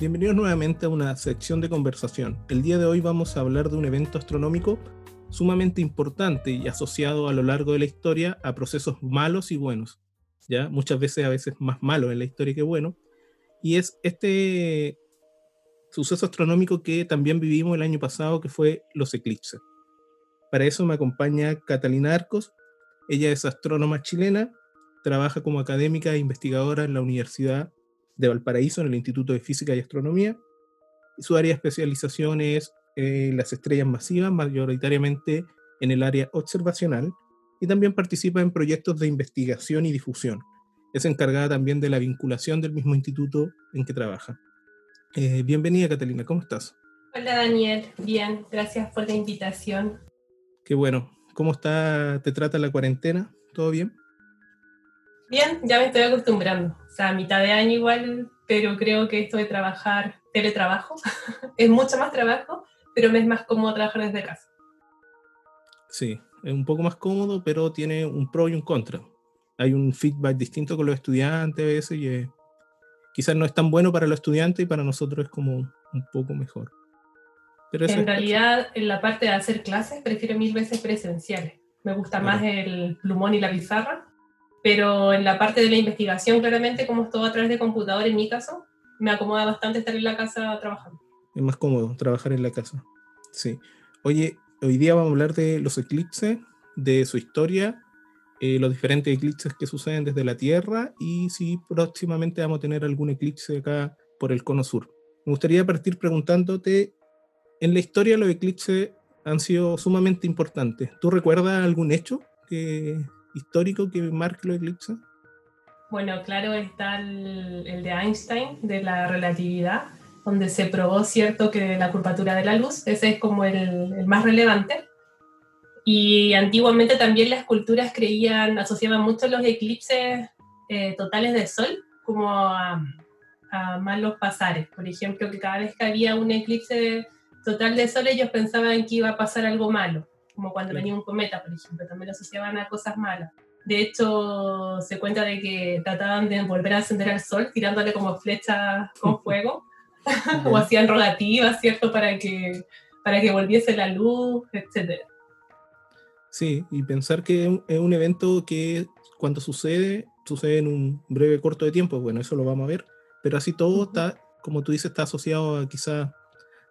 Bienvenidos nuevamente a una sección de conversación. El día de hoy vamos a hablar de un evento astronómico sumamente importante y asociado a lo largo de la historia a procesos malos y buenos, ya muchas veces a veces más malos en la historia que bueno, y es este suceso astronómico que también vivimos el año pasado que fue los eclipses. Para eso me acompaña Catalina Arcos, ella es astrónoma chilena, trabaja como académica e investigadora en la Universidad de Valparaíso, en el Instituto de Física y Astronomía. Su área de especialización es eh, las estrellas masivas, mayoritariamente en el área observacional, y también participa en proyectos de investigación y difusión. Es encargada también de la vinculación del mismo instituto en que trabaja. Eh, bienvenida, Catalina, ¿cómo estás? Hola, Daniel. Bien, gracias por la invitación. Qué bueno. ¿Cómo está, te trata la cuarentena? ¿Todo bien? Bien, ya me estoy acostumbrando. O sea, a mitad de año igual, pero creo que esto de trabajar, teletrabajo, es mucho más trabajo, pero me es más cómodo trabajar desde casa. Sí, es un poco más cómodo, pero tiene un pro y un contra. Hay un feedback distinto con los estudiantes a veces y quizás no es tan bueno para los estudiantes y para nosotros es como un poco mejor. Pero en realidad, en la parte de hacer clases, prefiero mil veces presenciales. Me gusta más el plumón y la pizarra pero en la parte de la investigación, claramente, como es todo a través de computador, en mi caso, me acomoda bastante estar en la casa trabajando. Es más cómodo trabajar en la casa. Sí. Oye, hoy día vamos a hablar de los eclipses, de su historia, eh, los diferentes eclipses que suceden desde la Tierra y si próximamente vamos a tener algún eclipse acá por el cono sur. Me gustaría partir preguntándote, en la historia los eclipses han sido sumamente importantes. ¿Tú recuerdas algún hecho que histórico que marque los eclipses? Bueno, claro, está el, de Einstein, de la relatividad, donde se probó, cierto, que la curvatura de la luz, ese es como el, más relevante. Y antiguamente también las culturas creían, asociaban mucho los eclipses eh, totales de sol como a, a, malos pasares. Por ejemplo, que cada vez que había un eclipse total de sol, ellos pensaban que iba a pasar algo malo como cuando venía un cometa, por ejemplo, también lo asociaban a cosas malas. De hecho, se cuenta de que trataban de volver a encender al sol tirándole como flechas con fuego, o hacían rogativas, ¿cierto?, para que, para que volviese la luz, etc. Sí, y pensar que es un evento que cuando sucede, sucede en un breve corto de tiempo, bueno, eso lo vamos a ver, pero así todo está, como tú dices, está asociado a quizá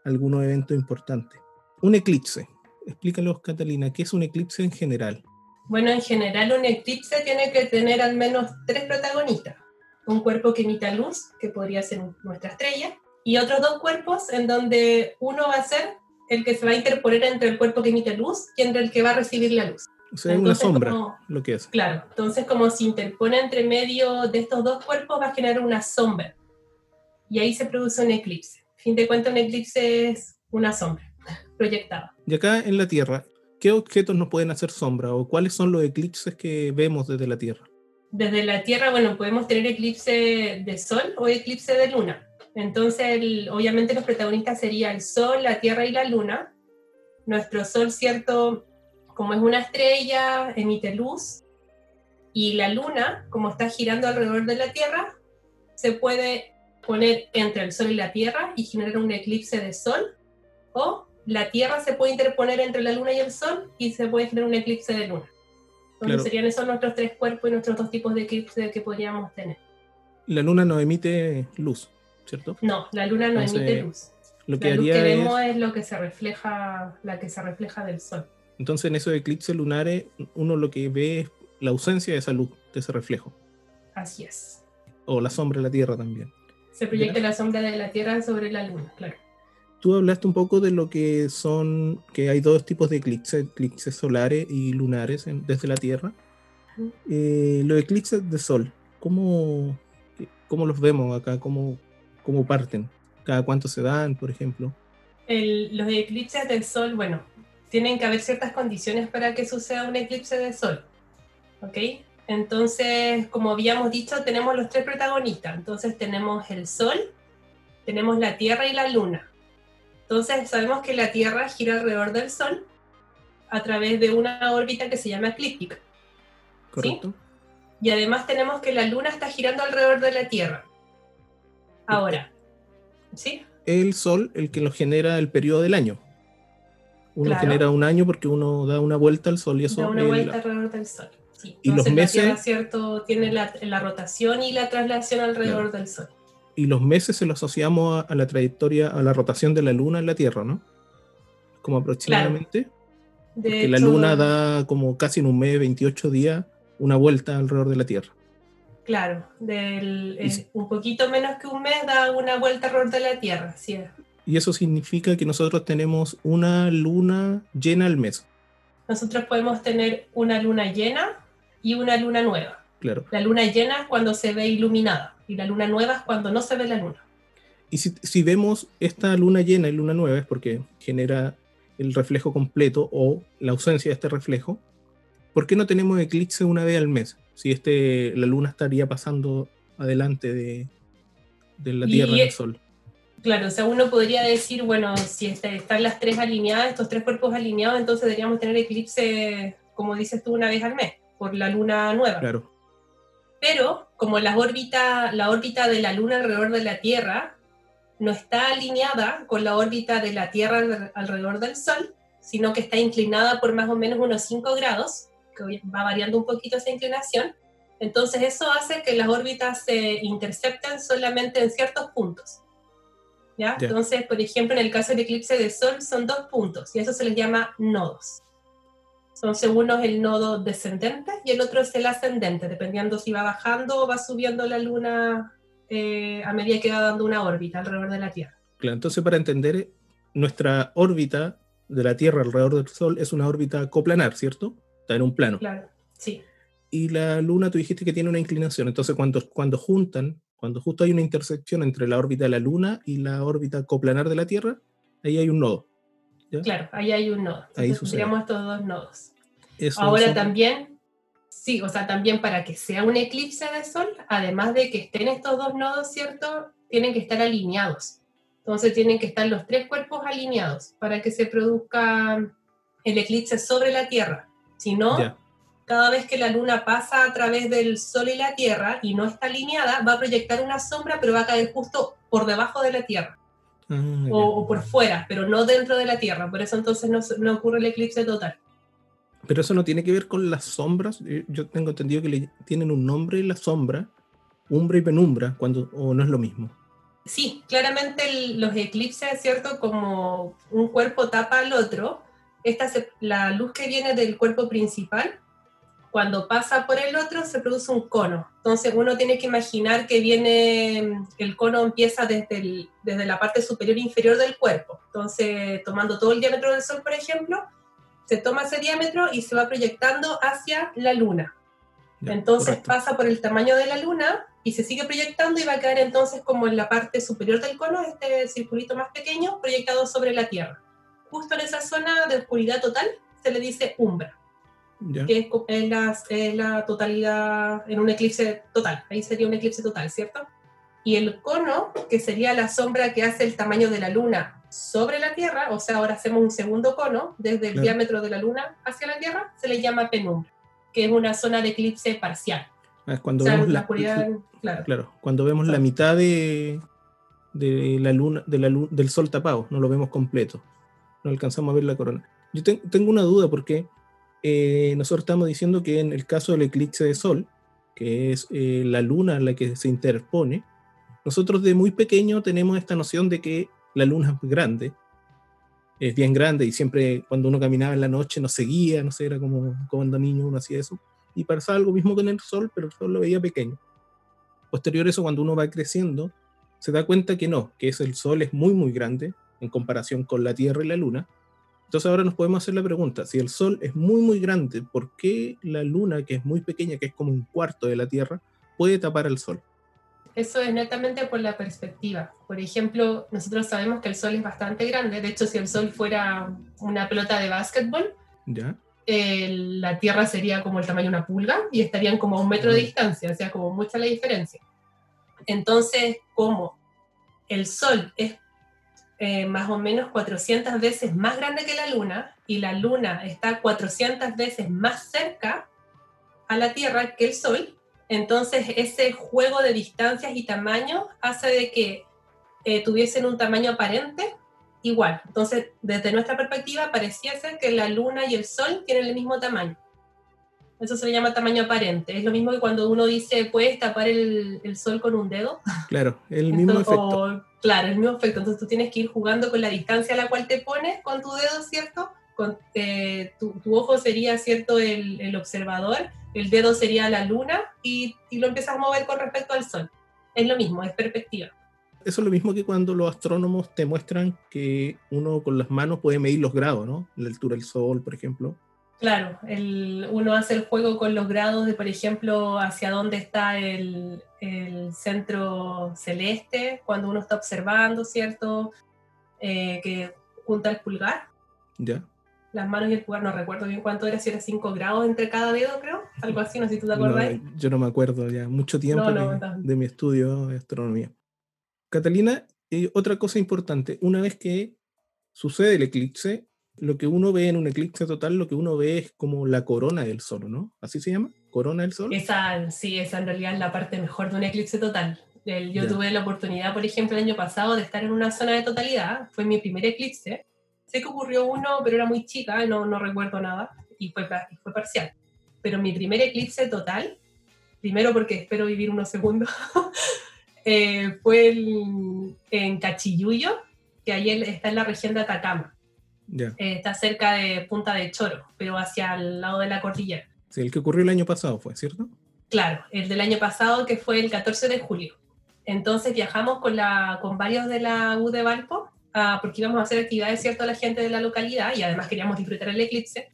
algunos eventos importantes. Un eclipse, explícanos, Catalina, ¿qué es un eclipse en general? Bueno, en general un eclipse tiene que tener al menos tres protagonistas. Un cuerpo que emita luz, que podría ser nuestra estrella, y otros dos cuerpos en donde uno va a ser el que se va a interponer entre el cuerpo que emite luz y entre el que va a recibir la luz. O sea, una sombra lo que es. Claro, entonces como se interpone entre medio de estos dos cuerpos va a generar una sombra. Y ahí se produce un eclipse. fin de cuentas, un eclipse es una sombra proyectada. Y acá en la Tierra, ¿qué objetos nos pueden hacer sombra o cuáles son los eclipses que vemos desde la Tierra? Desde la Tierra, bueno, podemos tener eclipse de Sol o eclipse de Luna. Entonces, obviamente los protagonistas serían el Sol, la Tierra y la Luna. Nuestro Sol, cierto, como es una estrella, emite luz. Y la Luna, como está girando alrededor de la Tierra, se puede poner entre el Sol y la Tierra y generar un eclipse de Sol o la Tierra se puede interponer entre la Luna y el Sol y se puede generar un eclipse de Luna. Entonces serían esos nuestros tres cuerpos y nuestros dos tipos de eclipse que podríamos tener. La Luna no emite luz, ¿cierto? No, la Luna no emite luz. Lo que la luz que vemos es... lo que se refleja, la que se refleja del Sol. Entonces en esos eclipses lunares uno lo que ve es la ausencia de esa luz, de ese reflejo. Así es. O la sombra de la Tierra también. Se proyecta la sombra de la Tierra sobre la Luna, claro tú hablaste un poco de lo que son, que hay dos tipos de eclipses, eclipses solares y lunares desde la Tierra. Eh, los eclipses de Sol, ¿cómo, cómo los vemos acá? ¿Cómo, ¿Cómo parten? ¿Cada cuánto se dan, por ejemplo? los eclipses del Sol, bueno, tienen que haber ciertas condiciones para que suceda un eclipse de Sol. ¿Ok? Entonces, como habíamos dicho, tenemos los tres protagonistas. Entonces tenemos el Sol, tenemos la Tierra y la Luna. Entonces sabemos que la Tierra gira alrededor del Sol a través de una órbita que se llama eclíptica. Correcto. Y además tenemos que la Luna está girando alrededor de la Tierra. Ahora, ¿Sí? el Sol el que lo genera el periodo del año. Uno Claro. genera un año porque uno da una vuelta al Sol y eso Da una vuelta la- alrededor del Sol. Sí. Y los Entonces, meses- La Tierra, ¿cierto? Tiene la, la rotación y la traslación alrededor del Sol. Y los meses se lo asociamos a, a la trayectoria, a la rotación de la Luna en la Tierra, ¿no? Como aproximadamente. De Que la Luna da como casi en un mes, 28 días, una vuelta alrededor de la Tierra. Claro, del, Y eh, un poquito menos que un mes da una vuelta alrededor de la Tierra. Es. Y eso significa que nosotros tenemos una luna llena al mes. Nosotros podemos tener una luna llena y una luna nueva. Claro. La luna llena es cuando se ve iluminada y la luna nueva es cuando no se ve la luna. Y si, si vemos esta luna llena y luna nueva es porque genera el reflejo completo o la ausencia de este reflejo. ¿Por qué no tenemos eclipse una vez al mes? Si este, la luna estaría pasando adelante de, de la Tierra y el Sol. Claro, o sea, uno podría decir, bueno, si este- están las tres alineadas, estos tres cuerpos alineados, entonces deberíamos tener eclipse, como dices tú, una vez al mes, por la luna nueva. Claro, Pero como las órbita, la órbita de la Luna alrededor de la Tierra no está alineada con la órbita de la Tierra alre- alrededor del Sol, sino que está inclinada por más o menos unos 5 grados, que va variando un poquito esa inclinación, entonces eso hace que las órbitas se intercepten solamente en ciertos puntos. ¿Ya? Ya. Entonces, por ejemplo, en el caso del eclipse de Sol son dos puntos y eso se les llama nodos. Entonces uno es el nodo descendente y el otro es el ascendente, dependiendo si va bajando o va subiendo la luna eh, a medida que va dando una órbita alrededor de la Tierra. claro. Entonces, para entender, nuestra órbita de la Tierra alrededor del Sol es una órbita coplanar, ¿cierto? Está en un plano. Claro, sí, y la luna tú dijiste que tiene una inclinación. Entonces, cuando, cuando juntan, cuando justo hay una intersección entre la órbita de la luna y la órbita coplanar de la Tierra, ahí hay un nodo. ¿Ya? claro, ahí hay un nodo. Ahí tendríamos estos dos nodos. Eso Ahora también, sí, o sea, también para que sea un eclipse de Sol, además de que estén estos dos nodos, ¿cierto? Tienen que estar alineados. Entonces tienen que estar los tres cuerpos alineados para que se produzca el eclipse sobre la Tierra. Si no, cada vez que la luna pasa a través del Sol y la Tierra y no está alineada, va a proyectar una sombra, pero va a caer justo por debajo de la Tierra Ya. o, o por fuera, pero no dentro de la Tierra. Por eso entonces no, no ocurre el eclipse total. Pero eso no tiene que ver con las sombras. Eh, Yo tengo entendido que le tienen un nombre la sombra, umbra y penumbra, cuando, o no es lo mismo. Sí, claramente el- los eclipses, ¿cierto? Como un cuerpo tapa al otro, esta se- la luz que viene del cuerpo principal, cuando pasa por el otro se produce un cono. Entonces uno tiene que imaginar que viene, el cono empieza desde, el- desde la parte superior e inferior del cuerpo. Entonces, tomando todo el diámetro del Sol, por ejemplo, se toma ese diámetro y se va proyectando hacia la Luna. Ya, Entonces correcto. pasa por el tamaño de la luna y se sigue proyectando y va a caer entonces como en la parte superior del cono, este circulito más pequeño proyectado sobre la Tierra. Justo en esa zona de oscuridad total se le dice umbra, Que es, es la, es la totalidad en un eclipse total. Ahí sería un eclipse total, ¿cierto? Y el cono, que sería la sombra que hace el tamaño de la luna sobre la Tierra, o sea, ahora hacemos un segundo cono desde el diámetro de la luna hacia la Tierra, se le llama penumbra, que es una zona de eclipse parcial. Ah, es cuando O sea, vemos la la, oscuridad, claro. claro, cuando vemos la mitad de, de la luna, de la del sol tapado, no lo vemos completo. No alcanzamos a ver la corona. Yo ten- tengo una duda porque eh, nosotros estamos diciendo que en el caso del eclipse de sol, que es eh, la luna la que se interpone, nosotros de muy pequeño tenemos esta noción de que la luna es grande, es bien grande y siempre cuando uno caminaba en la noche nos seguía, no sé, era como cuando niño uno hacía eso. Y pasaba algo mismo con el sol, pero el sol lo veía pequeño. Posterior a eso, cuando uno va creciendo, se da cuenta que no, que es el sol es muy, muy grande en comparación con la Tierra y la Luna. Entonces ahora nos podemos hacer la pregunta, si el sol es muy, muy grande, ¿por qué la Luna, que es muy pequeña, que es como un cuarto de la Tierra, puede tapar al sol? Eso es netamente por la perspectiva. Por ejemplo, nosotros sabemos que el Sol es bastante grande. De hecho, si el Sol fuera una pelota de básquetbol, ¿Ya? eh, la Tierra sería como el tamaño de una pulga y estarían como a un metro de Mm. distancia, o sea, como mucha la diferencia. Entonces, como el Sol es eh, más o menos 400 veces más grande que la Luna y la Luna está 400 veces más cerca a la Tierra que el Sol, entonces ese juego de distancias y tamaños hace de que eh, tuviesen un tamaño aparente igual. Entonces, desde nuestra perspectiva, parecía ser que la luna y el sol tienen el mismo tamaño. Eso se le llama tamaño aparente. Es lo mismo que cuando uno dice, ¿puedes tapar el, el sol con un dedo? Claro, el mismo efecto. claro, el mismo efecto. Entonces tú tienes que ir jugando con la distancia a la cual te pones con tu dedo, ¿cierto? Con, eh, tu, tu, ojo sería, ¿cierto?, el, el, observador, el dedo sería la luna y, y lo empiezas a mover con respecto al sol. Es lo mismo, es perspectiva. Eso es lo mismo que cuando los astrónomos te muestran que uno con las manos puede medir los grados, ¿no? La altura del sol, por ejemplo. Claro, el, uno hace el juego con los grados de, por ejemplo, hacia dónde está el, el centro celeste cuando uno está observando, ¿cierto? Eh, que junta el pulgar. Ya. Las manos y el pulgar, no recuerdo bien cuánto era, si era 5 grados entre cada dedo, creo. Algo así, no sé si tú te acuerdas. No, yo no me acuerdo ya, mucho tiempo no, no, de, de, mi estudio de astronomía. Catalina, eh, otra cosa importante, una vez que sucede el eclipse, lo que uno ve en un eclipse total, lo que uno ve es como la corona del sol, ¿no? ¿Así se llama? ¿Corona del sol? Esa, sí, esa en realidad es la parte mejor de un eclipse total. El, yo ya. tuve la oportunidad, por ejemplo, el año pasado de estar en una zona de totalidad, fue mi primer eclipse. Sé que ocurrió uno, pero era muy chica, no, no recuerdo nada, y fue, fue parcial. Pero mi primer eclipse total, primero porque espero vivir unos segundos, eh, fue el, en Cachiyuyo, que ahí está en la región de Atacama. Yeah. Eh, está cerca de Punta de Choro, pero hacia el lado de la cordillera. Sí, el que ocurrió el año pasado fue, ¿cierto? Claro, el del año pasado que fue el 14 de julio. Entonces viajamos con, la, con varios de la U de Valpo, uh, porque íbamos a hacer actividades, ¿cierto?, a la gente de la localidad y además queríamos disfrutar el eclipse.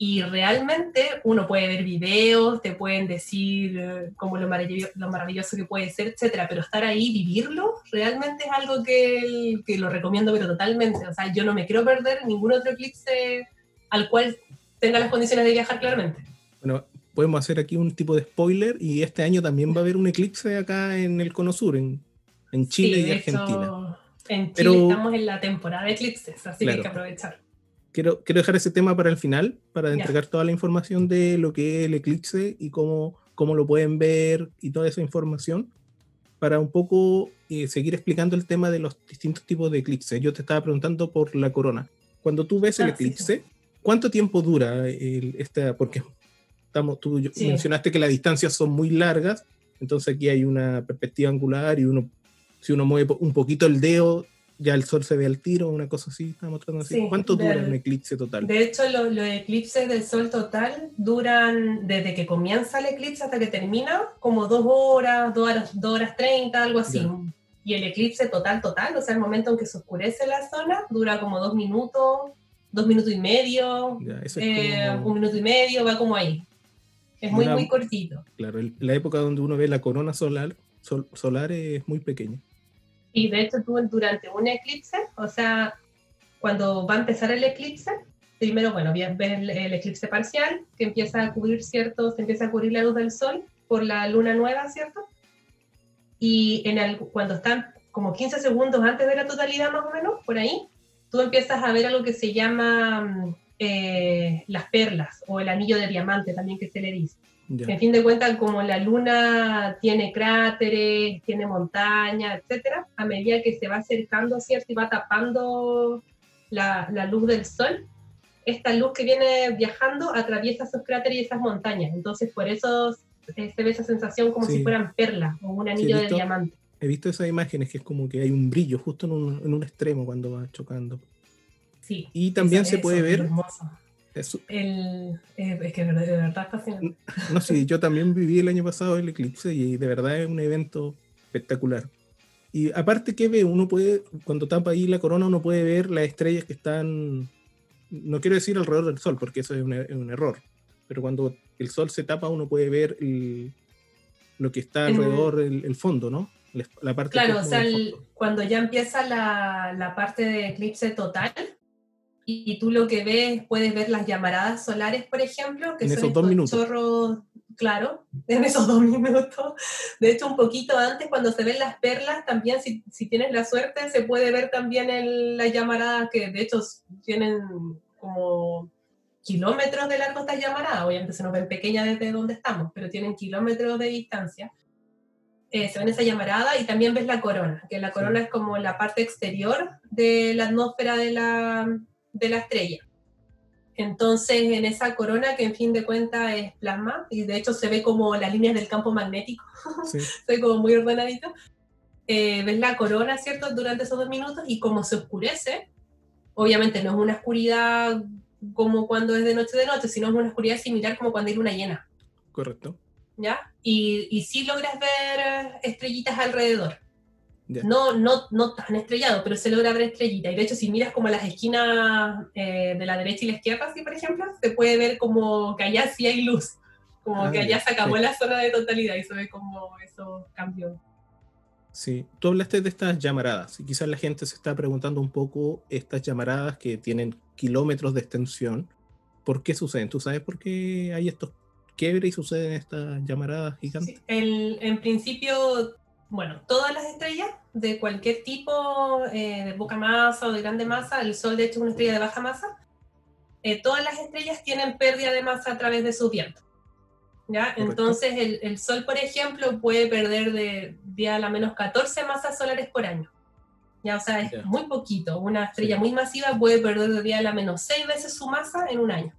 Y realmente uno puede ver videos, te pueden decir eh, como lo maravilloso, lo maravilloso que puede ser, etcétera, pero estar ahí, vivirlo, realmente es algo que, que lo recomiendo, pero totalmente. O sea, yo no me quiero perder ningún otro eclipse al cual tenga las condiciones de viajar claramente. Bueno, podemos hacer aquí un tipo de spoiler y este año también va a haber un eclipse acá en el Cono Sur, en, en Chile sí, y Argentina. Hecho, en Chile pero, estamos en la temporada de eclipses, así claro. que hay que aprovechar. Quiero, quiero, dejar ese tema para el final, para yeah. entregar toda la información de lo que es el eclipse y cómo, cómo lo pueden ver y toda esa información, para un poco eh, seguir explicando el tema de los distintos tipos de eclipses. Yo te estaba preguntando por la corona. Cuando tú ves el ah, eclipse, sí. ¿cuánto tiempo dura el, esta? Porque estamos, tú sí. mencionaste que las distancias son muy largas, entonces aquí hay una perspectiva angular y uno, si uno mueve un poquito el dedo, ya el sol se ve al tiro, una cosa así, estamos tratando así. Sí, ¿Cuánto dura del, un eclipse total? De hecho, los, los, eclipses del sol total duran desde que comienza el eclipse hasta que termina, como dos horas, dos horas, dos horas treinta, algo así. Ya. Y el eclipse total, total, o sea, el momento en que se oscurece la zona, dura como dos minutos, dos minutos y medio, ya, es eh, como... un minuto y medio, va como ahí. Es muy, Una, muy cortito. Claro, el, la época donde uno ve la corona solar, sol, solar es muy pequeña. Y de hecho tú durante un eclipse, o sea, cuando va a empezar el eclipse, primero, bueno, ves el, el, eclipse parcial, que empieza a cubrir, ¿cierto? Se empieza a cubrir la luz del sol por la luna nueva, ¿cierto? Y en el, cuando están como 15 segundos antes de la totalidad, más o menos, por ahí, tú empiezas a ver algo que se llama eh, las perlas o el anillo de diamante, también que se le dice. Yeah. En fin de cuentas, como la luna tiene cráteres, tiene montañas, etcétera, a medida que se va acercando, ¿cierto? Y va tapando la, la, luz del sol, esta luz que viene viajando atraviesa esos cráteres y esas montañas. Entonces, por eso se ve esa sensación como sí. si fueran perlas o un anillo sí, visto, de diamante. He visto esas imágenes que es como que hay un brillo justo en un, en un extremo cuando va chocando. Sí. Y también eso, se puede ver. Hermoso. Eso. El, eh, es que de verdad es fascinante. No, sí, yo también viví el año pasado el eclipse y de verdad es un evento espectacular. Y aparte que ve, uno puede, cuando tapa ahí la corona, uno puede ver las estrellas que están, no quiero decir alrededor del sol, porque eso es un, es un error, pero cuando el sol se tapa, uno puede ver el, lo que está alrededor, el, el fondo, ¿no? La parte claro, o sea, el, cuando ya empieza la, la parte de eclipse total, y tú lo que ves, puedes ver las llamaradas solares, por ejemplo, que en son esos dos minutos. chorros, claro, en esos dos minutos. De hecho, un poquito antes, cuando se ven las perlas, también, si, si tienes la suerte, se puede ver también las llamaradas, que de hecho tienen como kilómetros de largo estas llamaradas. Obviamente se nos ven pequeñas desde donde estamos, pero tienen kilómetros de distancia. eh, se ven esa llamarada y también ves la corona, que la corona es como la parte exterior de la atmósfera de la, de la estrella. Entonces, en esa corona, que en fin de cuentas es plasma, y de hecho se ve como las líneas del campo magnético, se ve como muy ordenadito, eh, ves la corona, ¿cierto?, durante esos dos minutos, y como se oscurece, obviamente no es una oscuridad como cuando es de noche de noche, sino es una oscuridad similar como cuando hay luna llena. Correcto. ¿ya? Y, y sí logras ver estrellitas alrededor. No, no, no tan estrellado, pero se logra ver estrellitas. Y de hecho, si miras como las esquinas eh, de la derecha y la izquierda, así por ejemplo, se puede ver como que allá sí hay luz, como ah, que allá se acabó la zona de totalidad y se ve como eso cambió. Sí, tú hablaste de estas llamaradas y quizás la gente se está preguntando un poco estas llamaradas que tienen kilómetros de extensión, ¿por qué suceden? ¿Tú sabes por qué hay estos quiebre y suceden estas llamaradas gigantes? en principio, bueno, todas las estrellas de cualquier tipo, eh, de poca masa o de grande masa, el Sol de hecho es una estrella de baja masa, eh, todas las estrellas tienen pérdida de masa a través de su viento. ¿ya? Entonces el, el, Sol, por ejemplo, puede perder de día a la menos 14 masas solares por año. ¿ya? O sea, es muy poquito. Una estrella muy masiva puede perder de día a la menos 6 veces su masa en un año.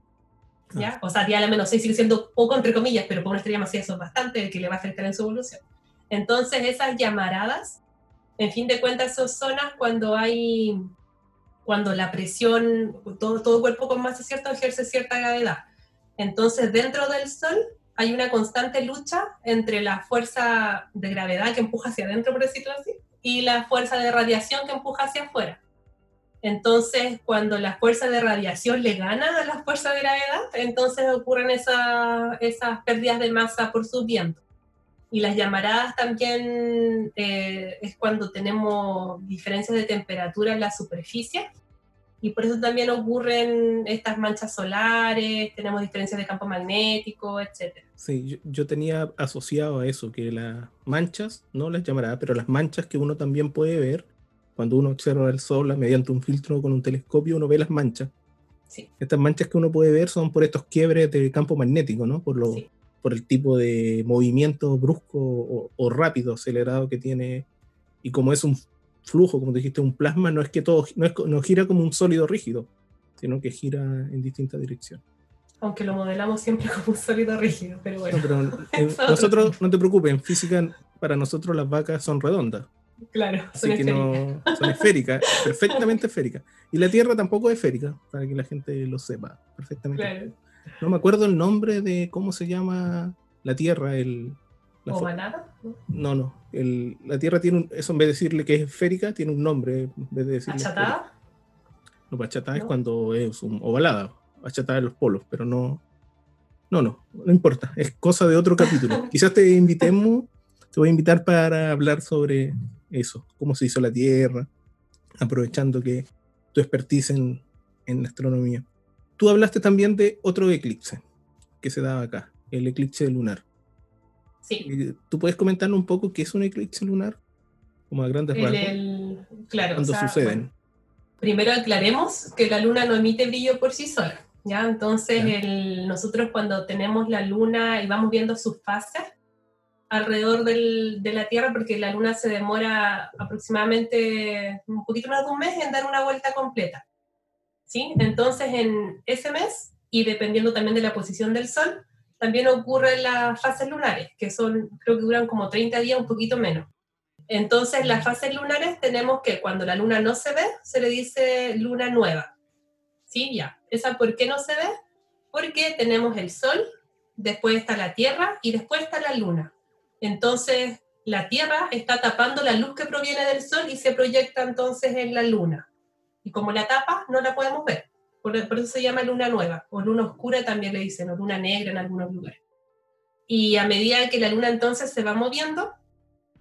¿ya? O sea, día a la menos 6 sigue siendo poco, entre comillas, pero para una estrella masiva eso es bastante, que le va a afectar en su evolución. Entonces, esas llamaradas, en fin de cuentas, son zonas cuando hay, cuando la presión, todo, todo cuerpo con masa cierta ejerce cierta gravedad. Entonces, dentro del Sol hay una constante lucha entre la fuerza de gravedad que empuja hacia adentro, por decirlo así, y la fuerza de radiación que empuja hacia afuera. Entonces, cuando la fuerza de radiación le gana a la fuerza de gravedad, entonces ocurren esas pérdidas de masa por su viento. Y las llamaradas también eh, es cuando tenemos diferencias de temperatura en la superficie. Y por eso también ocurren estas manchas solares, tenemos diferencias de campo magnético, etc. Sí, yo, yo tenía asociado a eso, que las manchas, no las llamaradas, pero las manchas que uno también puede ver, cuando uno observa el sol mediante un filtro con un telescopio, uno ve las manchas. Sí. Estas manchas que uno puede ver son por estos quiebres del campo magnético, ¿no? Por, lo, por el tipo de movimiento brusco o, rápido, acelerado que tiene. Y como es un flujo, como dijiste, un plasma, no es que todo no, es, no gira como un sólido rígido, sino que gira en distintas direcciones. Aunque lo modelamos siempre como un sólido rígido, pero bueno. nosotros, no te preocupes, en física para nosotros las vacas son redondas. Claro, son Así que no, son esféricas, perfectamente esféricas. Y la Tierra tampoco es esférica, para que la gente lo sepa perfectamente. No me acuerdo el nombre de cómo se llama la Tierra. El, la No, no. El, la Tierra tiene un, eso en vez de decirle que es esférica, tiene un nombre. En vez de decirle ¿Achatada? No, achatada es cuando es un ovalada. Achatada en los polos, pero no. No, no, no importa. Es cosa de otro capítulo. Quizás te invitemos, te voy a invitar para hablar sobre eso, cómo se hizo la Tierra, aprovechando que tu expertise en, en astronomía. Tú hablaste también de otro eclipse que se daba acá, el eclipse lunar. Sí. Eh, ¿Tú puedes comentarnos un poco qué es un eclipse lunar? Como a grandes rasgos. claro. Cuando suceden. primero aclaremos que la luna no emite brillo por sí sola. ¿ya? Entonces, nosotros cuando tenemos la luna y vamos viendo sus fases, alrededor del, de la Tierra porque la Luna se demora aproximadamente un poquito más de un mes en dar una vuelta completa. ¿Sí? Entonces, en ese mes, y dependiendo también de la posición del Sol, también ocurren las fases lunares, que son, creo que duran como 30 días, un poquito menos. Entonces, las fases lunares tenemos que cuando la luna no se ve, se le dice luna nueva. ¿Sí? Ya. ¿Esa por qué no se ve? Porque tenemos el Sol, después está la Tierra y después está la luna. Entonces, la Tierra está tapando la luz que proviene del Sol y se proyecta entonces en la Luna. Y como la tapa, no la podemos ver. Por, eso se llama luna nueva, o luna oscura también le dicen, o luna negra en algunos lugares. Y a medida que la luna entonces se va moviendo,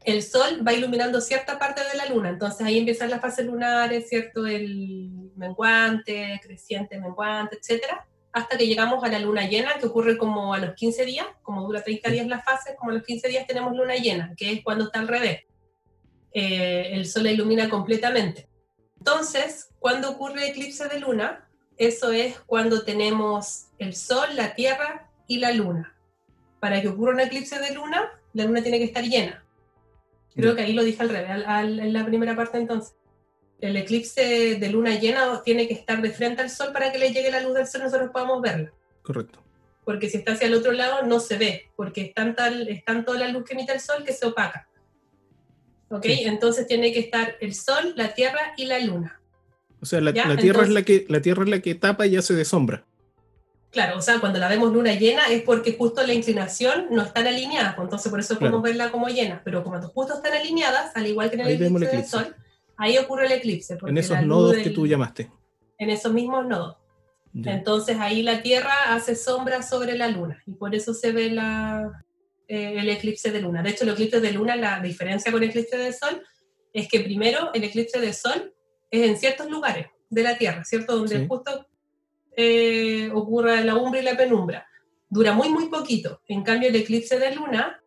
el sol va iluminando cierta parte de la luna. Entonces ahí empiezan las fases lunares, ¿cierto? El menguante, creciente, menguante, etcétera hasta que llegamos a la luna llena, que ocurre como a los 15 días, como dura 30 días la fase, como a los 15 días tenemos luna llena, que es cuando está al revés. Eh, el sol la ilumina completamente. Entonces, cuando ocurre eclipse de luna, eso es cuando tenemos el sol, la tierra y la luna. Para que ocurra un eclipse de luna, la luna tiene que estar llena. Creo que ahí lo dije al revés, en la primera parte entonces. El eclipse de luna llena tiene que estar de frente al sol para que le llegue la luz del sol y nosotros podamos verla. Correcto. Porque si está hacia el otro lado no se ve, porque es tanta, es tanto la luz que emite el sol que se opaca. ¿Ok? Entonces tiene que estar el sol, la tierra y la luna. O sea, la, tierra es la que, la Tierra es la que tapa y hace de sombra. Claro, o sea, cuando la vemos luna llena es porque justo la inclinación no están alineadas, pues, entonces por eso podemos verla como llena, pero cuando justo están alineadas, al igual que en el eclipse, del Sol, ahí ocurre el eclipse. En esos nodos que tú llamaste. En esos mismos nodos. Entonces ahí la Tierra hace sombra sobre la Luna y por eso se ve la, eh, el eclipse de Luna. De hecho, el eclipse de Luna, la diferencia con el eclipse de Sol es que primero el eclipse de Sol es en ciertos lugares de la Tierra, ¿cierto? Donde justo eh, ocurra la umbra y la penumbra. Dura muy, muy poquito. En cambio, el eclipse de luna,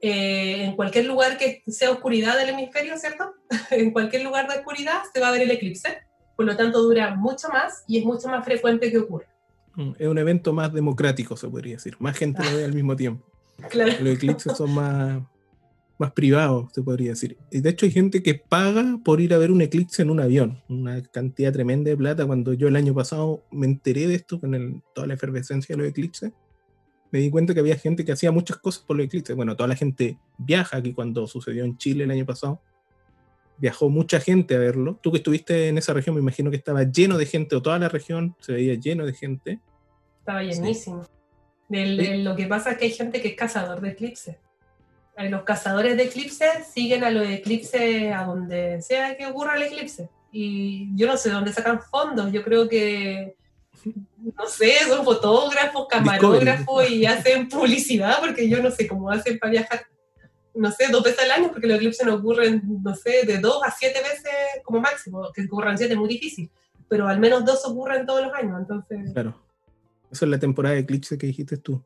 eh, en cualquier lugar que sea oscuridad del hemisferio, ¿cierto? en cualquier lugar de oscuridad se va a ver el eclipse. Por lo tanto, dura mucho más y es mucho más frecuente que ocurra. Mm, es un evento más democrático, se podría decir. Más gente lo ve al mismo tiempo. Claro. Los eclipses son más, más privado, se podría decir. Y de hecho hay gente que paga por ir a ver un eclipse en un avión, una cantidad tremenda de plata. Cuando yo el año pasado me enteré de esto, con toda la efervescencia de los eclipses, me di cuenta que había gente que hacía muchas cosas por los eclipses. Bueno, toda la gente viaja aquí cuando sucedió en Chile el año pasado. Viajó mucha gente a verlo. Tú que estuviste en esa región, me imagino que estaba lleno de gente, o toda la región se veía lleno de gente. Estaba llenísimo. Lo que pasa es que hay gente que es cazador de eclipses los cazadores de eclipses siguen a los eclipses a donde sea que ocurra el eclipse. Y yo no sé dónde sacan fondos, yo creo que, no sé, son fotógrafos, camarógrafos y hacen publicidad, porque yo no sé cómo hacen para viajar, no sé, dos veces al año, porque los eclipses no ocurren, no sé, de dos a siete veces como máximo, que ocurran siete es muy difícil, pero al menos dos ocurren todos los años, entonces... Claro. Esa es la temporada de eclipse que dijiste tú.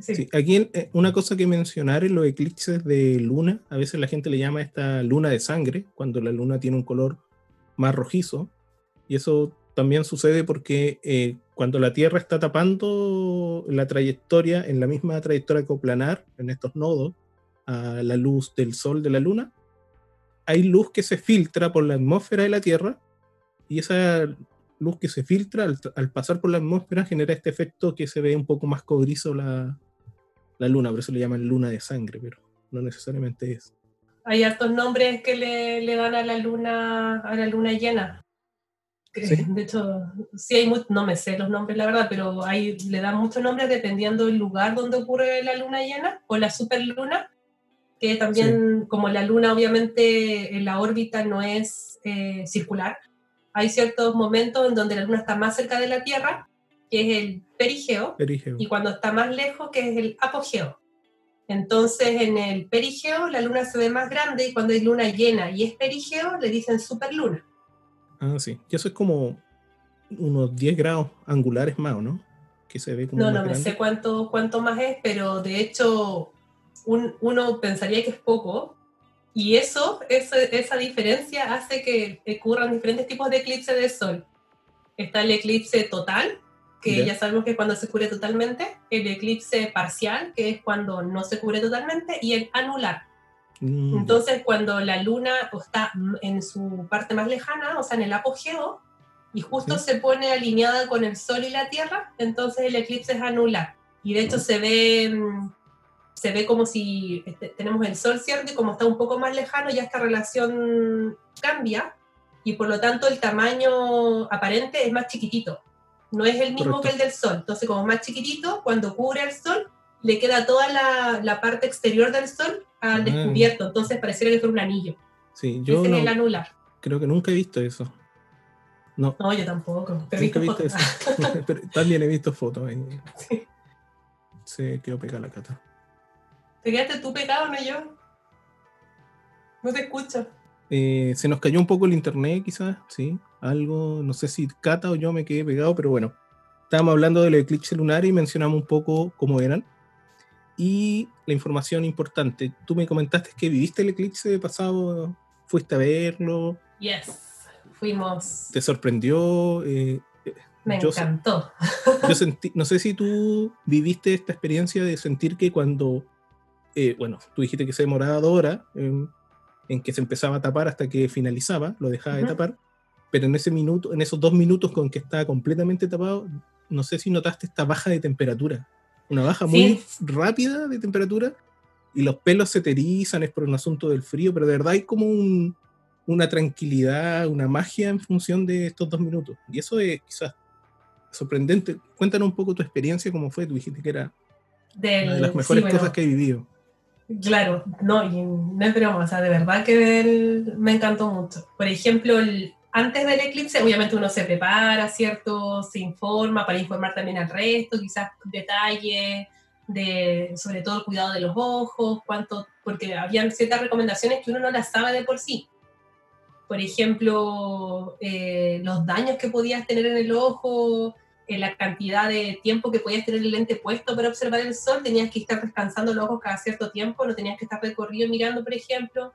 Sí. aquí eh, una cosa que mencionar en los eclipses de luna, a veces la gente le llama esta luna de sangre, cuando la luna tiene un color más rojizo, y eso también sucede porque eh, cuando la Tierra está tapando la trayectoria, en la misma trayectoria coplanar, en estos nodos, a la luz del Sol de la Luna, hay luz que se filtra por la atmósfera de la Tierra, y esa luz que se filtra al, al pasar por la atmósfera genera este efecto que se ve un poco más cobrizo la, la luna, por eso le llaman luna de sangre, pero no necesariamente es. Hay hartos nombres que le, le dan a la luna, a la luna llena. De hecho, sí hay no me sé los nombres, la verdad, pero hay, le dan muchos nombres dependiendo del lugar donde ocurre la luna llena o la superluna, que también, como la luna obviamente en la órbita no es eh, circular, hay ciertos momentos en donde la luna está más cerca de la Tierra que es el perigeo, y cuando está más lejos, que es el apogeo. Entonces, en el perigeo la luna se ve más grande y cuando hay luna llena y es perigeo, le dicen superluna. Ah, sí. Y eso es como unos 10 grados angulares más, ¿no? Que se ve como No, no me sé cuánto, cuánto más es, pero de hecho uno pensaría que es poco. Y eso, eso, esa diferencia hace que ocurran diferentes tipos de eclipses de sol. Está el eclipse total, que ya sabemos que es cuando se cubre totalmente, el eclipse parcial, que es cuando no se cubre totalmente, y el anular. Mm. Entonces, cuando la luna está en su parte más lejana, o sea, en el apogeo, y justo se pone alineada con el Sol y la Tierra, entonces el eclipse es anular. Y de hecho se ve, mm, se ve como si este, tenemos el Sol, ¿cierto? Y como está un poco más lejano, ya esta relación cambia, y por lo tanto el tamaño aparente es más chiquitito no es el mismo que el del Sol. Entonces, como es más chiquitito, cuando cubre el Sol, le queda toda la, la parte exterior del Sol al ah. descubierto. Entonces, pareciera que fuera un anillo. Sí, yo Ese es el anular. Creo que nunca he visto eso. No, no yo tampoco. nunca he visto eso. también he visto fotos. Ahí. Sí. Se quedó pegada la cata. ¿Te quedaste tú pegado, no yo? No te escucho. Eh, se nos cayó un poco el internet, quizás, sí algo, no sé si Cata o yo me quedé pegado, pero bueno, estábamos hablando del eclipse lunar y mencionamos un poco cómo eran. Y la información importante, tú me comentaste que viviste el eclipse pasado, fuiste a verlo. Yes, fuimos. ¿Te sorprendió? Eh, me encantó. Yo sentí, no sé si tú viviste esta experiencia de sentir que cuando, eh, bueno, tú dijiste que se demoraba dos horas, en que se empezaba a tapar hasta que finalizaba, lo dejaba de tapar, pero en ese minuto, en esos dos minutos con que estaba completamente tapado, no sé si notaste esta baja de temperatura, una baja muy rápida de temperatura y los pelos se te erizan, es por un asunto del frío, pero de verdad hay como una tranquilidad, una magia en función de estos dos minutos. Y eso es quizás sorprendente. Cuéntanos un poco tu experiencia, cómo fue, tú dijiste que era una de las mejores cosas que he vivido. Claro, no, y no es broma, o sea, de verdad que me encantó mucho. Por ejemplo, antes del eclipse, obviamente uno se prepara, ¿cierto? Se informa para informar también al resto, quizás detalles de, sobre todo el cuidado de los ojos, cuánto, porque habían ciertas recomendaciones que uno no las sabe de por sí. Por ejemplo, eh, los daños que podías tener en el ojo, en la cantidad de tiempo que podías tener el lente puesto para observar el sol, tenías que estar descansando los ojos cada cierto tiempo, no tenías que estar recorrido mirando, por ejemplo.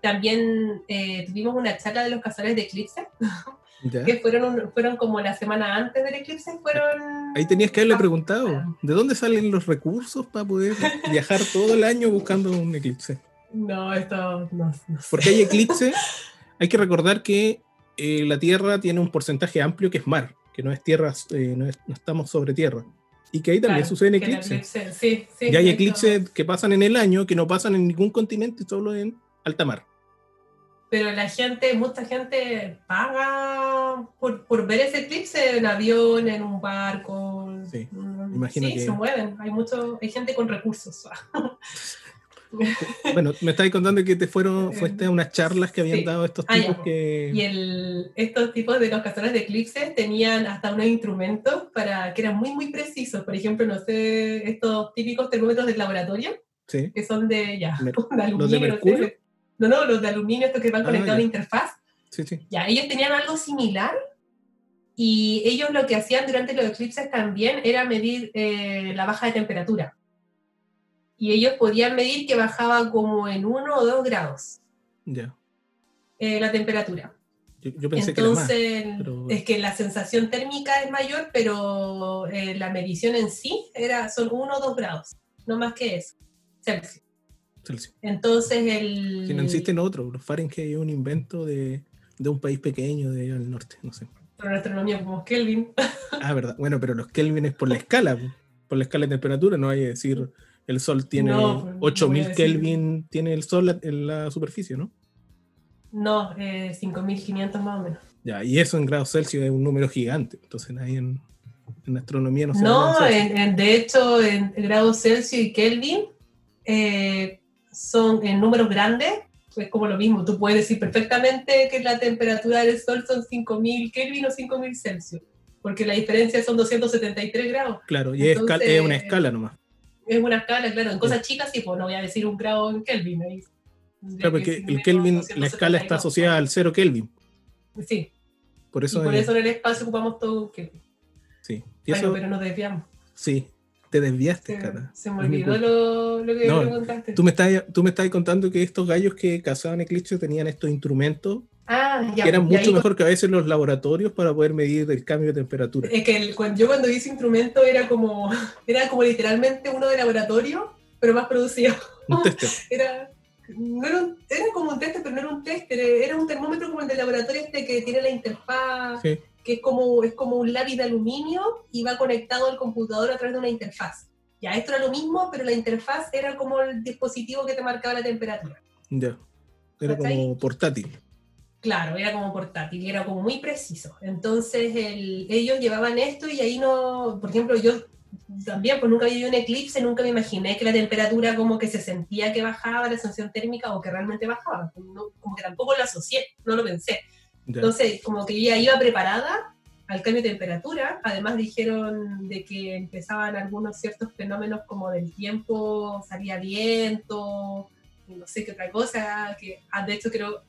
También eh, tuvimos una charla de los cazadores de eclipse, que fueron, fueron como la semana antes del eclipse, fueron... Ahí tenías que haberle preguntado, ¿de dónde salen los recursos para poder viajar todo el año buscando un eclipse? No, esto no, sé. Porque hay eclipse, hay que recordar que eh, la Tierra tiene un porcentaje amplio que es mar que no es tierra, eh, no, estamos sobre tierra. Y que ahí también suceden eclipses. y hay eclipses que pasan en el año, que no pasan en ningún continente, solo en alta mar. Pero la gente, mucha gente paga por, por ver ese eclipse en avión, en un barco. Sí, mm, imagino sí, se mueven. Hay, mucho, hay gente con recursos. Bueno, me estabas contando que te fueron, fuiste a unas charlas que habían dado estos ah, tipos que... Y el, estos tipos de los cazadores de eclipses tenían hasta unos instrumentos para, que eran muy, muy precisos. Por ejemplo, no sé, estos típicos termómetros del laboratorio, que son de, ya, de aluminio. ¿Los de mercurio? No, no, los de aluminio, estos que van ah, conectados a la interfaz. Sí, sí. Ya, ellos tenían algo similar y ellos lo que hacían durante los eclipses también era medir eh, la baja de temperatura y ellos podían medir que bajaba como en 1 o 2 grados Ya. Eh, la temperatura. Yo, pensé Entonces, que es que la sensación térmica es mayor, pero eh, la medición en sí era, son 1 o 2 grados, no más que eso, Celsius. Celsius. Entonces, el... Si no existen otros, los Fahrenheit es un invento de, de un país pequeño de al norte, no sé. Pero la astronomía como Kelvin. ah, verdad. Bueno, pero los Kelvin es por la escala, por la escala de temperatura, no hay que decir el Sol tiene 8000 Kelvin, tiene el Sol en la superficie, ¿no? No, eh, 5500 más o menos. Ya, y eso en grados Celsius es un número gigante, entonces ahí en, en astronomía no se No, de hecho, en grados Celsius y Kelvin eh, son en números grandes, es como lo mismo, tú puedes decir perfectamente que la temperatura del Sol son 5000 Kelvin o 5000 Celsius, porque la diferencia son 273 grados. Claro, y es, es una escala nomás es una escala, claro, en cosas chicas sí, pues no voy a decir un grado en Kelvin. claro, porque el Kelvin, la escala está asociada al cero Kelvin. Sí. Por eso, y por eso en el espacio ocupamos todo Kelvin. Sí. bueno, pero nos desviamos. Sí, te desviaste, Se me olvidó lo, que me preguntaste. Tú me, estás, tú me estás contando que estos gallos que cazaban eclipses tenían estos instrumentos Ah, ya, que eran mucho mejor que a veces los laboratorios para poder medir el cambio de temperatura. Es que yo cuando hice instrumento era como, era como literalmente uno de laboratorio, pero más producido. Un tester. era, no era, era, como un tester, pero no era un tester, era un termómetro como el del laboratorio este que tiene la interfaz, que es como, es como un lápiz de aluminio y va conectado al computador a través de una interfaz. Ya, esto era lo mismo, pero la interfaz era como el dispositivo que te marcaba la temperatura. Ya, era como portátil. Claro, era como portátil, era como muy preciso. Entonces ellos llevaban esto y ahí no, por ejemplo, yo también, pues nunca vi un eclipse, nunca me imaginé que la temperatura como que se sentía que bajaba, la sensación térmica o que realmente bajaba. como que tampoco lo asocié, no lo pensé. Entonces, como que ya iba preparada al cambio de temperatura. Además dijeron de que empezaban algunos ciertos fenómenos como del tiempo, salía viento, no sé qué otra cosa, que ah, de hecho creo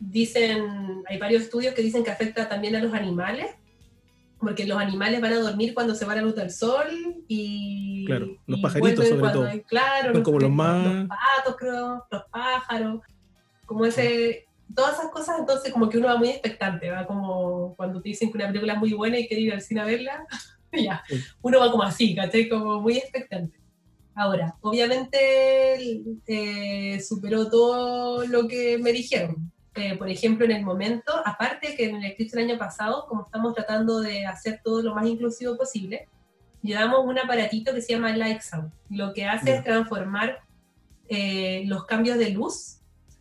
dicen, hay varios estudios que dicen que afecta también a los animales, porque los animales van a dormir cuando se va la luz del sol y... Claro, los pajaritos sobre todo. claro, los, como los más... Los patos, creo, los pájaros, como ese... Todas esas cosas, entonces como que uno va muy expectante, va como cuando te dicen que una película es muy buena y quieres ir al cine a verla, ya, uno va como así, ¿cachai? Como muy expectante. Ahora, obviamente eh, superó todo lo que me dijeron. Eh, por ejemplo, en el momento, aparte que en el eclipse del año pasado, como estamos tratando de hacer todo lo más inclusivo posible, llevamos un aparatito que se llama Light Sound. Lo que hace es transformar eh, los cambios de luz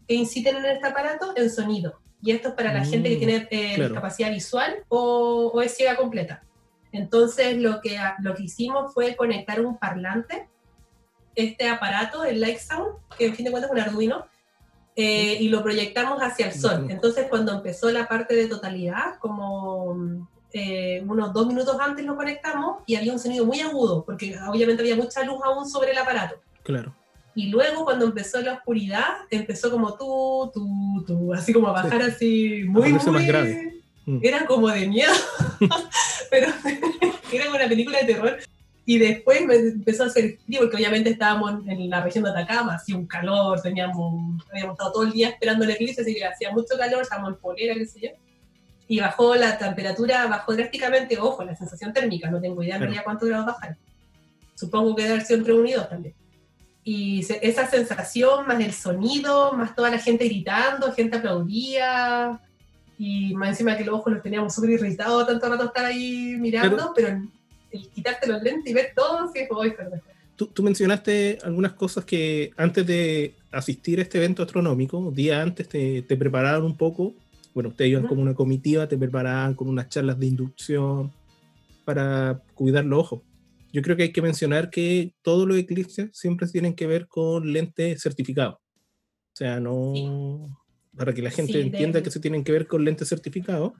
que inciten en este aparato en sonido. Y esto es para la gente que mm, tiene eh, discapacidad visual o, o, es ciega completa. Entonces lo que, lo que hicimos fue conectar un parlante, este aparato, el Light Sound, que en fin de cuentas es un Arduino, eh, y lo proyectamos hacia el sol. Entonces cuando empezó la parte de totalidad, como eh, unos dos minutos antes lo conectamos y había un sonido muy agudo, porque obviamente había mucha luz aún sobre el aparato. Claro. Y luego cuando empezó la oscuridad, empezó como tú, tú, tú, así como a bajar así muy, muy... Más grave. Mm. Era como de miedo, pero era como una película de terror. Y después me empezó a hacer frío, porque obviamente estábamos en la región de Atacama, hacía un calor, teníamos, habíamos estado todo el día esperando el eclipse, así que hacía mucho calor, estábamos en polera, qué sé yo. Y bajó la temperatura, bajó drásticamente, ojo, la sensación térmica, no tengo idea en realidad cuántos grados bajar. Supongo que debe haber sido entre 1 y 2 también. Y esa sensación, más el sonido, más toda la gente gritando, gente aplaudía, y más encima que los ojos los teníamos súper irritados, tanto rato estar ahí mirando, pero el quitarte los lentes y ver todo, sí, hoy, perdón. Tú, tú, mencionaste algunas cosas que antes de asistir a este evento astronómico, día antes te, te prepararon un poco. Bueno, ustedes iban como una comitiva, te preparaban con unas charlas de inducción para cuidar los ojos. Yo creo que hay que mencionar que todos los eclipses siempre tienen que ver con lentes certificados. O sea, no. Para que la gente entienda que se tienen que ver con lentes certificados.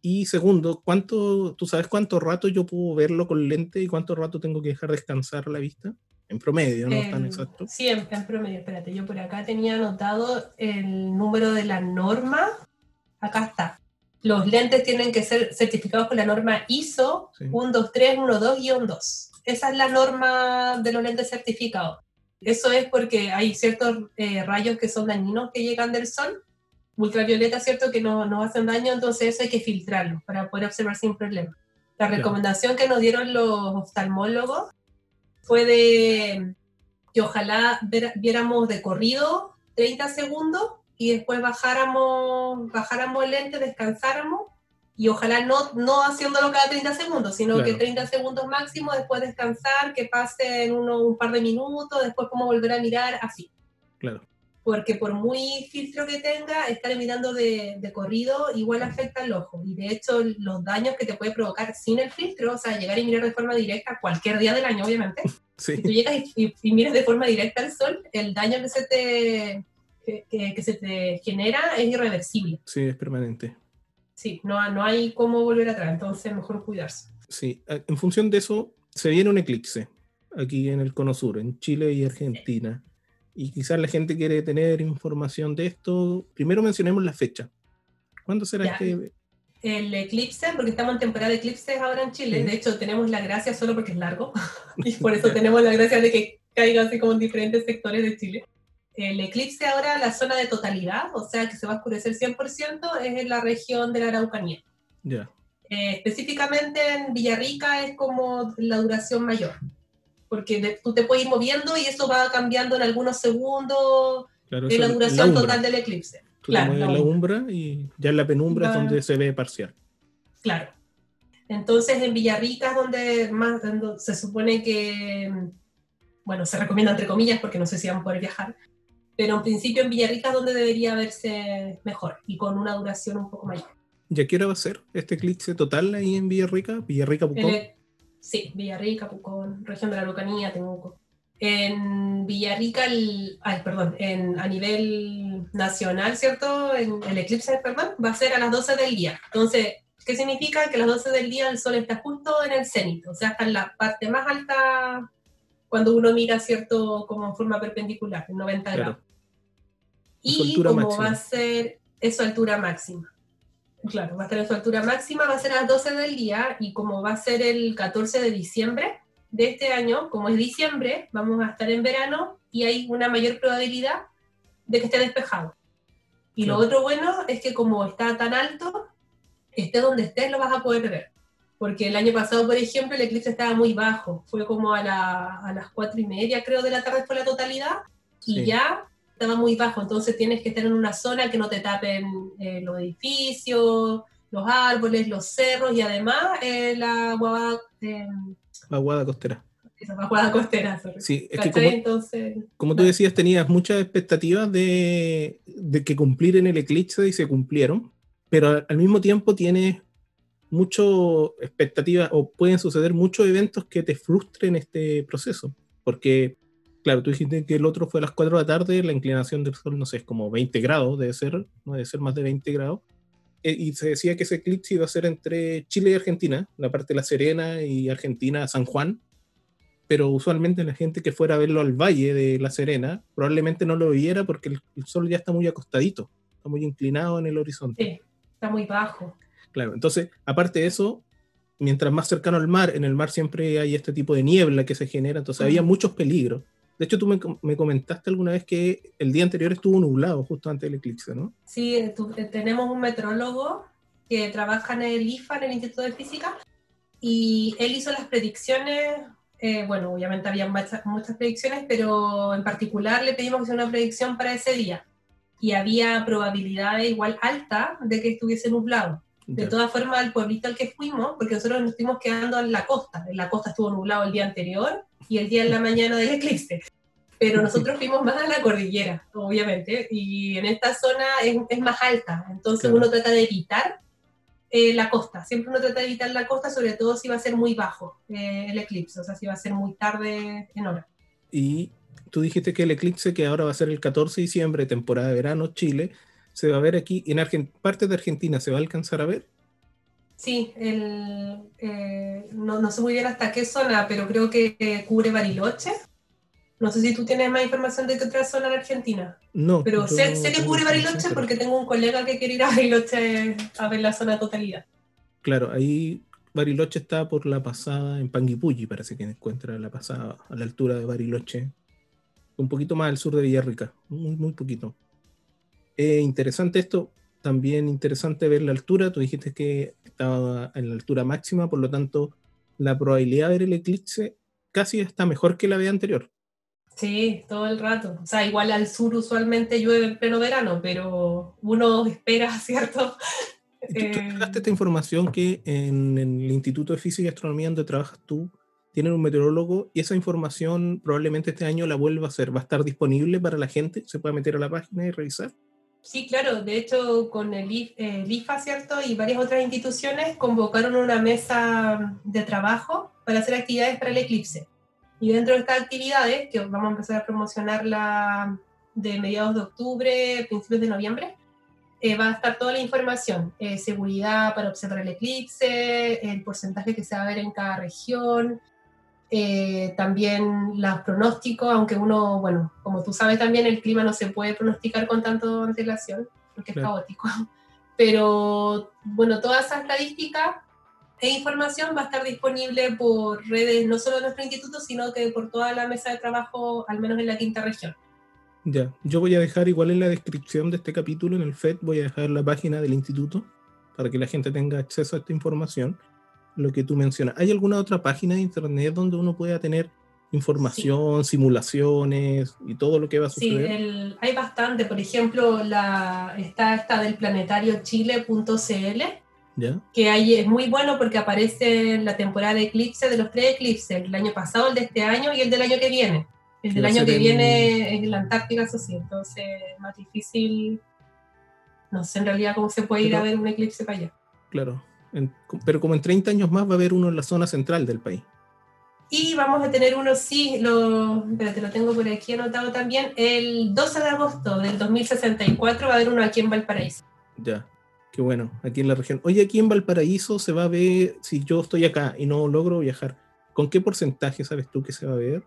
Y segundo, ¿cuánto, ¿tú sabes cuánto rato yo puedo verlo con lente y cuánto rato tengo que dejar descansar la vista? En promedio, ¿no? es tan exacto. Sí, en, promedio. Espérate, yo por acá tenía anotado el número de la norma. Acá está. Los lentes tienen que ser certificados con la norma ISO 12312-2. Esa es la norma de los lentes certificados. Eso es porque hay ciertos eh, rayos que son dañinos que llegan del sol ultravioleta, ¿cierto? Que no, no hacen daño, entonces eso hay que filtrarlo para poder observar sin problema. La recomendación que nos dieron los oftalmólogos fue de que ojalá viéramos de corrido 30 segundos y después bajáramos, bajáramos el lente, descansáramos y ojalá no, no haciéndolo cada 30 segundos, sino que 30 segundos máximo, después descansar, que pasen uno, un par de minutos, después como volver a mirar, así. Claro porque por muy filtro que tenga, estar mirando de, corrido igual afecta al ojo. Y de hecho, los daños que te puede provocar sin el filtro, o sea, llegar y mirar de forma directa cualquier día del año, obviamente. Si tú llegas y, miras de forma directa al sol, el daño que se te, que, se te genera es irreversible. Sí, es permanente. Sí, no, no hay cómo volver atrás, entonces mejor cuidarse. Sí, en función de eso, se viene un eclipse aquí en el Cono Sur, en Chile y Argentina y quizás la gente quiere tener información de esto, primero mencionemos la fecha. ¿Cuándo será este? El eclipse, porque estamos en temporada de eclipses ahora en Chile. De hecho, tenemos la gracia solo porque es largo. y por eso tenemos la gracia de que caiga así como en diferentes sectores de Chile. El eclipse ahora, la zona de totalidad, o sea que se va a oscurecer 100%, es en la región de la Araucanía. Ya. Eh, específicamente en Villarrica es como la duración mayor porque tú te puedes ir moviendo y eso va cambiando en algunos segundos de la duración total del eclipse. claro, la, la umbra y ya en la penumbra es donde se ve parcial. Claro. Entonces en Villarrica es donde más se supone que, bueno, se recomienda entre comillas porque no sé si van a poder viajar, pero en principio en Villarrica es donde debería verse mejor y con una duración un poco mayor. ¿Ya qué hora va a ser este eclipse total ahí en Villarrica? Villarrica, Pucón. Sí, Villarrica, Pucón, región de la Araucanía, Temuco. En Villarrica, el, ay, perdón, en, a nivel nacional, ¿cierto? En el eclipse, perdón, va a ser a las 12 del día. Entonces, ¿qué significa? Que a las 12 del día el sol está justo en el cenit, o sea, está en la parte más alta cuando uno mira, ¿cierto? Como en forma perpendicular, en 90 grados. Y como va a ser, es su altura máxima. Claro, va a estar en su altura máxima, va a ser a las 12 del día y como va a ser el 14 de diciembre de este año, como es diciembre, vamos a estar en verano y hay una mayor probabilidad de que esté despejado. Y lo otro bueno es que como está tan alto, esté donde estés lo vas a poder ver. porque el año pasado, por ejemplo, el eclipse estaba muy bajo, fue como a, las cuatro y media, creo, de la tarde fue la totalidad, y ya estaba muy bajo, entonces tienes que estar en una zona que no te tapen eh, los edificios, los árboles, los cerros, y además eh, la guada... Eh, guada costera. Esa costera, Sí, es que como, entonces, como tú decías, tenías muchas expectativas de, de que cumplir en el eclipse y se cumplieron, pero al mismo tiempo tienes mucho expectativas o pueden suceder muchos eventos que te frustren este proceso. Porque, claro, tú dijiste que el otro fue a las 4 de la tarde, la inclinación del sol, no sé, es como 20 grados, debe ser, no debe ser más de 20 grados. Eh, y se decía que ese eclipse iba a ser entre Chile y Argentina, la parte de La Serena y Argentina, San Juan. Pero usualmente la gente que fuera a verlo al valle de La Serena probablemente no lo viera porque el, el sol ya está muy acostadito, está muy inclinado en el horizonte. Sí, está muy bajo. Claro, entonces, aparte de eso, mientras más cercano al mar, en el mar siempre hay este tipo de niebla que se genera, entonces había muchos peligros. De hecho, tú me, comentaste alguna vez que el día anterior estuvo nublado justo antes del eclipse, ¿no? Sí, eh, tenemos un metrólogo que trabaja en el IFA, en el Instituto de Física, y él hizo las predicciones, eh, bueno, obviamente había muchas, muchas predicciones, pero en particular le pedimos que sea una predicción para ese día, y había probabilidades igual alta de que estuviese nublado. De todas formas, el pueblito al que fuimos, porque nosotros nos estuvimos quedando en la costa, en la costa estuvo nublado el día anterior y el día en la mañana del eclipse, pero nosotros fuimos más a la cordillera, obviamente, y en esta zona es, es más alta, entonces uno trata de evitar eh, la costa, siempre uno trata de evitar la costa, sobre todo si va a ser muy bajo eh, el eclipse, o sea, si va a ser muy tarde en hora. Y tú dijiste que el eclipse, que ahora va a ser el 14 de diciembre, temporada de verano, Chile, se va a ver aquí, en parte de Argentina, ¿se va a alcanzar a ver? Sí, el, eh, no, no, sé muy bien hasta qué zona, pero creo que cubre Bariloche. No sé si tú tienes más información de qué otra zona en Argentina. No. Pero sé, sé, que cubre Bariloche porque tengo un colega que quiere ir a Bariloche a ver la zona totalidad. Claro, ahí Bariloche está por la pasada en Panguipulli, parece que encuentra la pasada a la altura de Bariloche. Un poquito más al sur de Villarrica, muy, muy poquito. Eh, interesante esto, también interesante ver la altura, tú dijiste que estaba en la altura máxima, por lo tanto la probabilidad de ver el eclipse casi está mejor que la de anterior. Sí, todo el rato. O sea, igual al sur usualmente llueve en pleno verano, pero uno espera, ¿cierto? ¿Tú, tú eh, esta información que en, en, el Instituto de Física y Astronomía donde trabajas tú, tienen un meteorólogo y esa información probablemente este año la vuelva a hacer. ¿Va a estar disponible para la gente? ¿Se puede meter a la página y revisar? Sí, claro. De hecho, con el, IFA, ¿cierto? Y varias otras instituciones convocaron una mesa de trabajo para hacer actividades para el eclipse. Y dentro de estas actividades, que vamos a empezar a promocionarla de mediados de octubre, principios de noviembre, eh, va a estar toda la información, eh, seguridad para observar el eclipse, el porcentaje que se va a ver en cada región, eh, también los pronósticos, aunque uno, bueno, como tú sabes también el clima no se puede pronosticar con tanto antelación, porque es caótico. Pero bueno, toda esa estadística e información va a estar disponible por redes no solo de nuestro instituto, sino que por toda la mesa de trabajo, al menos en la quinta región. Ya, yo voy a dejar igual en la descripción de este capítulo, en el FED, voy a dejar la página del instituto para que la gente tenga acceso a esta información lo que tú mencionas. ¿Hay alguna otra página de internet donde uno pueda tener información, simulaciones y todo lo que va a suceder? Sí, hay bastante. Por ejemplo, la, está esta del planetariochile.cl, que ahí es muy bueno porque aparece la temporada de eclipse de los tres eclipses, el año pasado, el de este año y el del año que viene. El del año que viene es la Antártica, eso sí, entonces es más difícil. No sé en realidad cómo se puede ir a ver un eclipse para allá. Claro, pero como en 30 años más va a haber uno en la zona central del país. Y vamos a tener uno, sí, lo, te lo tengo por aquí anotado también, el 12 de agosto del 2064 va a haber uno aquí en Valparaíso. Ya, qué bueno, aquí en la región. Oye, aquí en Valparaíso se va a ver, si yo estoy acá y no logro viajar, ¿con qué porcentaje sabes tú que se va a ver?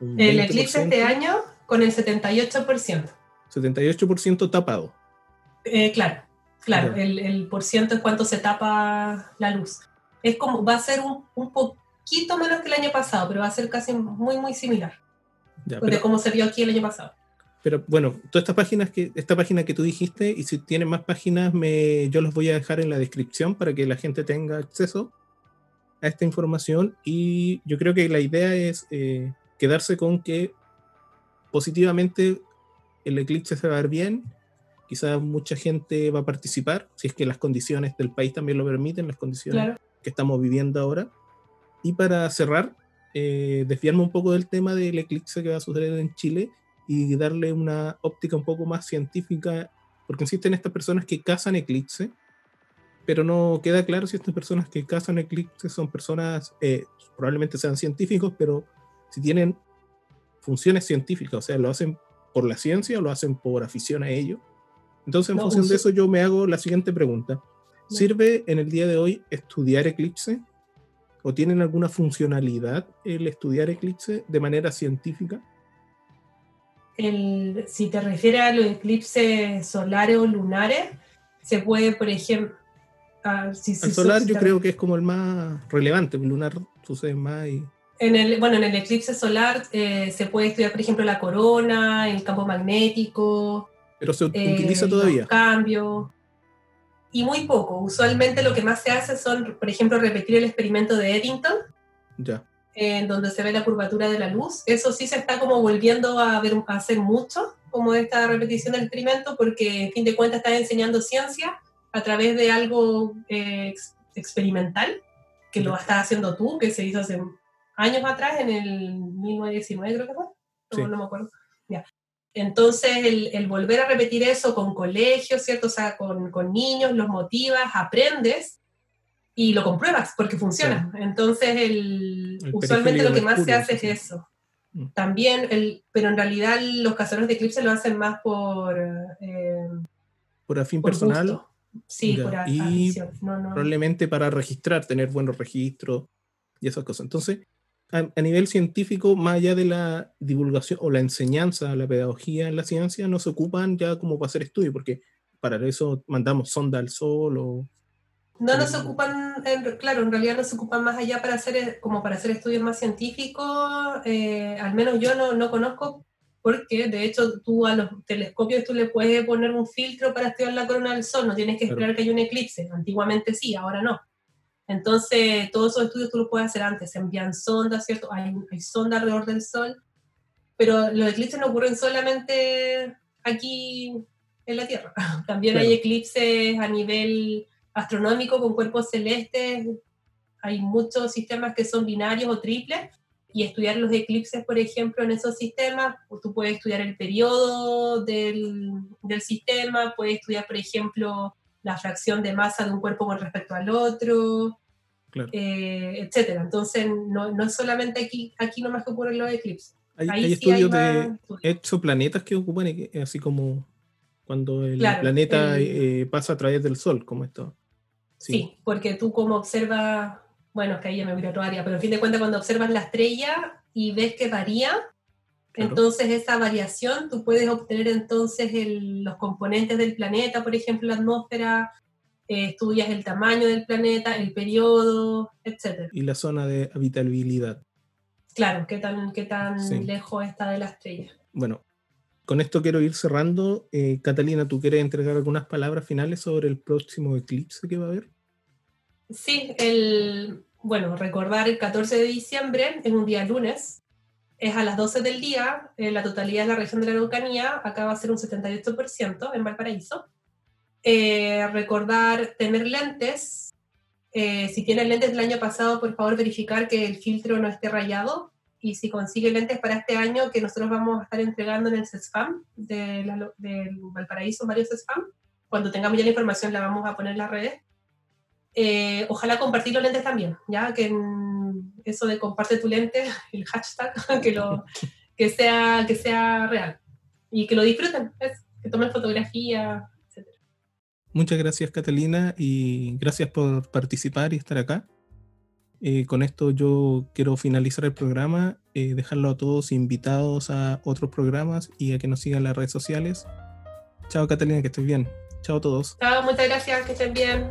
El eclipse este año con el 78%. 78% tapado. Eh, claro. Claro, el, el por ciento es cuánto se tapa la luz. Es como, va a ser un, un poquito menos que el año pasado, pero va a ser casi muy, muy similar. de cómo se vio aquí el año pasado. Pero bueno, todas estas páginas que, esta página que tú dijiste, y si tienen más páginas, me, yo los voy a dejar en la descripción para que la gente tenga acceso. a esta información y yo creo que la idea es eh, quedarse con que positivamente el eclipse se va a ver bien, quizás mucha gente va a participar, si es que las condiciones del país también lo permiten, las condiciones que estamos viviendo ahora. Y para cerrar, eh, desviarme un poco del tema del eclipse que va a suceder en Chile y darle una óptica un poco más científica, porque existen estas personas que cazan eclipse, pero no queda claro si estas personas que cazan eclipse son personas, eh, probablemente sean científicos, pero si tienen funciones científicas, o sea, lo hacen por la ciencia o lo hacen por afición a ello. Entonces, en función de eso, yo me hago la siguiente pregunta. ¿Sirve en el día de hoy estudiar eclipse? ¿O tienen alguna funcionalidad el estudiar eclipse de manera científica? El, si te refieres a los eclipses solares o lunares, se puede, por ejemplo... el solar yo creo que es como el más relevante, el lunar sucede más y... En el, bueno, en el eclipse solar eh, se puede estudiar, por ejemplo, la corona, el campo magnético. Pero se eh, utiliza todavía. Cambio. Y muy poco. Usualmente lo que más se hace son, por ejemplo, repetir el experimento de Eddington. Ya. En donde se ve la curvatura de la luz. Eso sí se está como volviendo a, ver, a hacer mucho, como esta repetición del experimento, porque en fin de cuentas estás enseñando ciencia a través de algo eh, experimental, que lo estás haciendo tú, que se hizo hace años atrás, en el 1919 creo que fue, no, me acuerdo. Ya. Entonces, el, volver a repetir eso con colegios, ¿cierto? O sea, con, con niños, los motivas, aprendes y lo compruebas porque funciona. Entonces, el, usualmente lo que más se hace es eso. Mm. También, el, pero en realidad los cazadores de eclipse lo hacen más por... Eh, por afín personal. Sí, por Y probablemente para registrar, tener buenos registros y esas cosas. Entonces, a, nivel científico, más allá de la divulgación o la enseñanza, la pedagogía en la ciencia, no se ocupan ya como para hacer estudios, porque para eso mandamos sonda al sol o... No, no se ocupan, claro, en realidad no se ocupan más allá para hacer, como para hacer estudios más científicos, eh, al menos yo no, no conozco, porque de hecho tú a los telescopios tú le puedes poner un filtro para estudiar la corona del sol, no tienes que esperar que haya un eclipse, antiguamente sí, ahora no. Entonces, todos esos estudios tú los puedes hacer antes. Se envían sondas, ¿cierto? Hay, hay sondas alrededor del Sol, pero los eclipses no ocurren solamente aquí en la Tierra. También hay eclipses a nivel astronómico con cuerpos celestes. Hay muchos sistemas que son binarios o triples. Y estudiar los eclipses, por ejemplo, en esos sistemas, pues tú puedes estudiar el periodo del, del sistema, puedes estudiar, por ejemplo, la fracción de masa de un cuerpo con respecto al otro, eh, etcétera. Entonces, no, no, es solamente aquí, aquí nomás que ocurren los eclipses. Hay, estudios de exoplanetas que ocupan así como cuando el planeta eh, pasa a través del Sol, como esto. Sí. porque tú como observas, bueno, es que ahí ya me a otro área, pero en fin de cuentas cuando observas la estrella y ves que varía, entonces, esa variación, tú puedes obtener entonces los componentes del planeta, por ejemplo, la atmósfera, eh, estudias el tamaño del planeta, el periodo, etc. Y la zona de habitabilidad. Claro, qué tan, qué tan lejos está de la estrella. Bueno, con esto quiero ir cerrando. Eh, Catalina, ¿tú quieres entregar algunas palabras finales sobre el próximo eclipse que va a haber? Sí, el, bueno, recordar el 14 de diciembre, es un día lunes, es a las 12 del día, eh, la totalidad de la región de la Araucanía, acá va a ser un 78% en Valparaíso. Eh, recordar tener lentes. Eh, si tienen lentes del año pasado, por favor verificar que el filtro no esté rayado. Y si consigue lentes para este año, que nosotros vamos a estar entregando en el CESFAM de, de Valparaíso, varios CESFAM. Cuando tengamos ya la información la vamos a poner en las redes. ojalá compartir los lentes también, ya que eso de comparte tu lente, el hashtag, que, lo, que, sea, que sea real y que lo disfruten, que tomen fotografía, etc. Muchas gracias Catalina y gracias por participar y estar acá. Eh, con esto yo quiero finalizar el programa, eh, dejarlo a todos invitados a otros programas y a que nos sigan las redes sociales. Chao Catalina, que estés bien. Chao a todos. Chao, muchas gracias, que estén bien.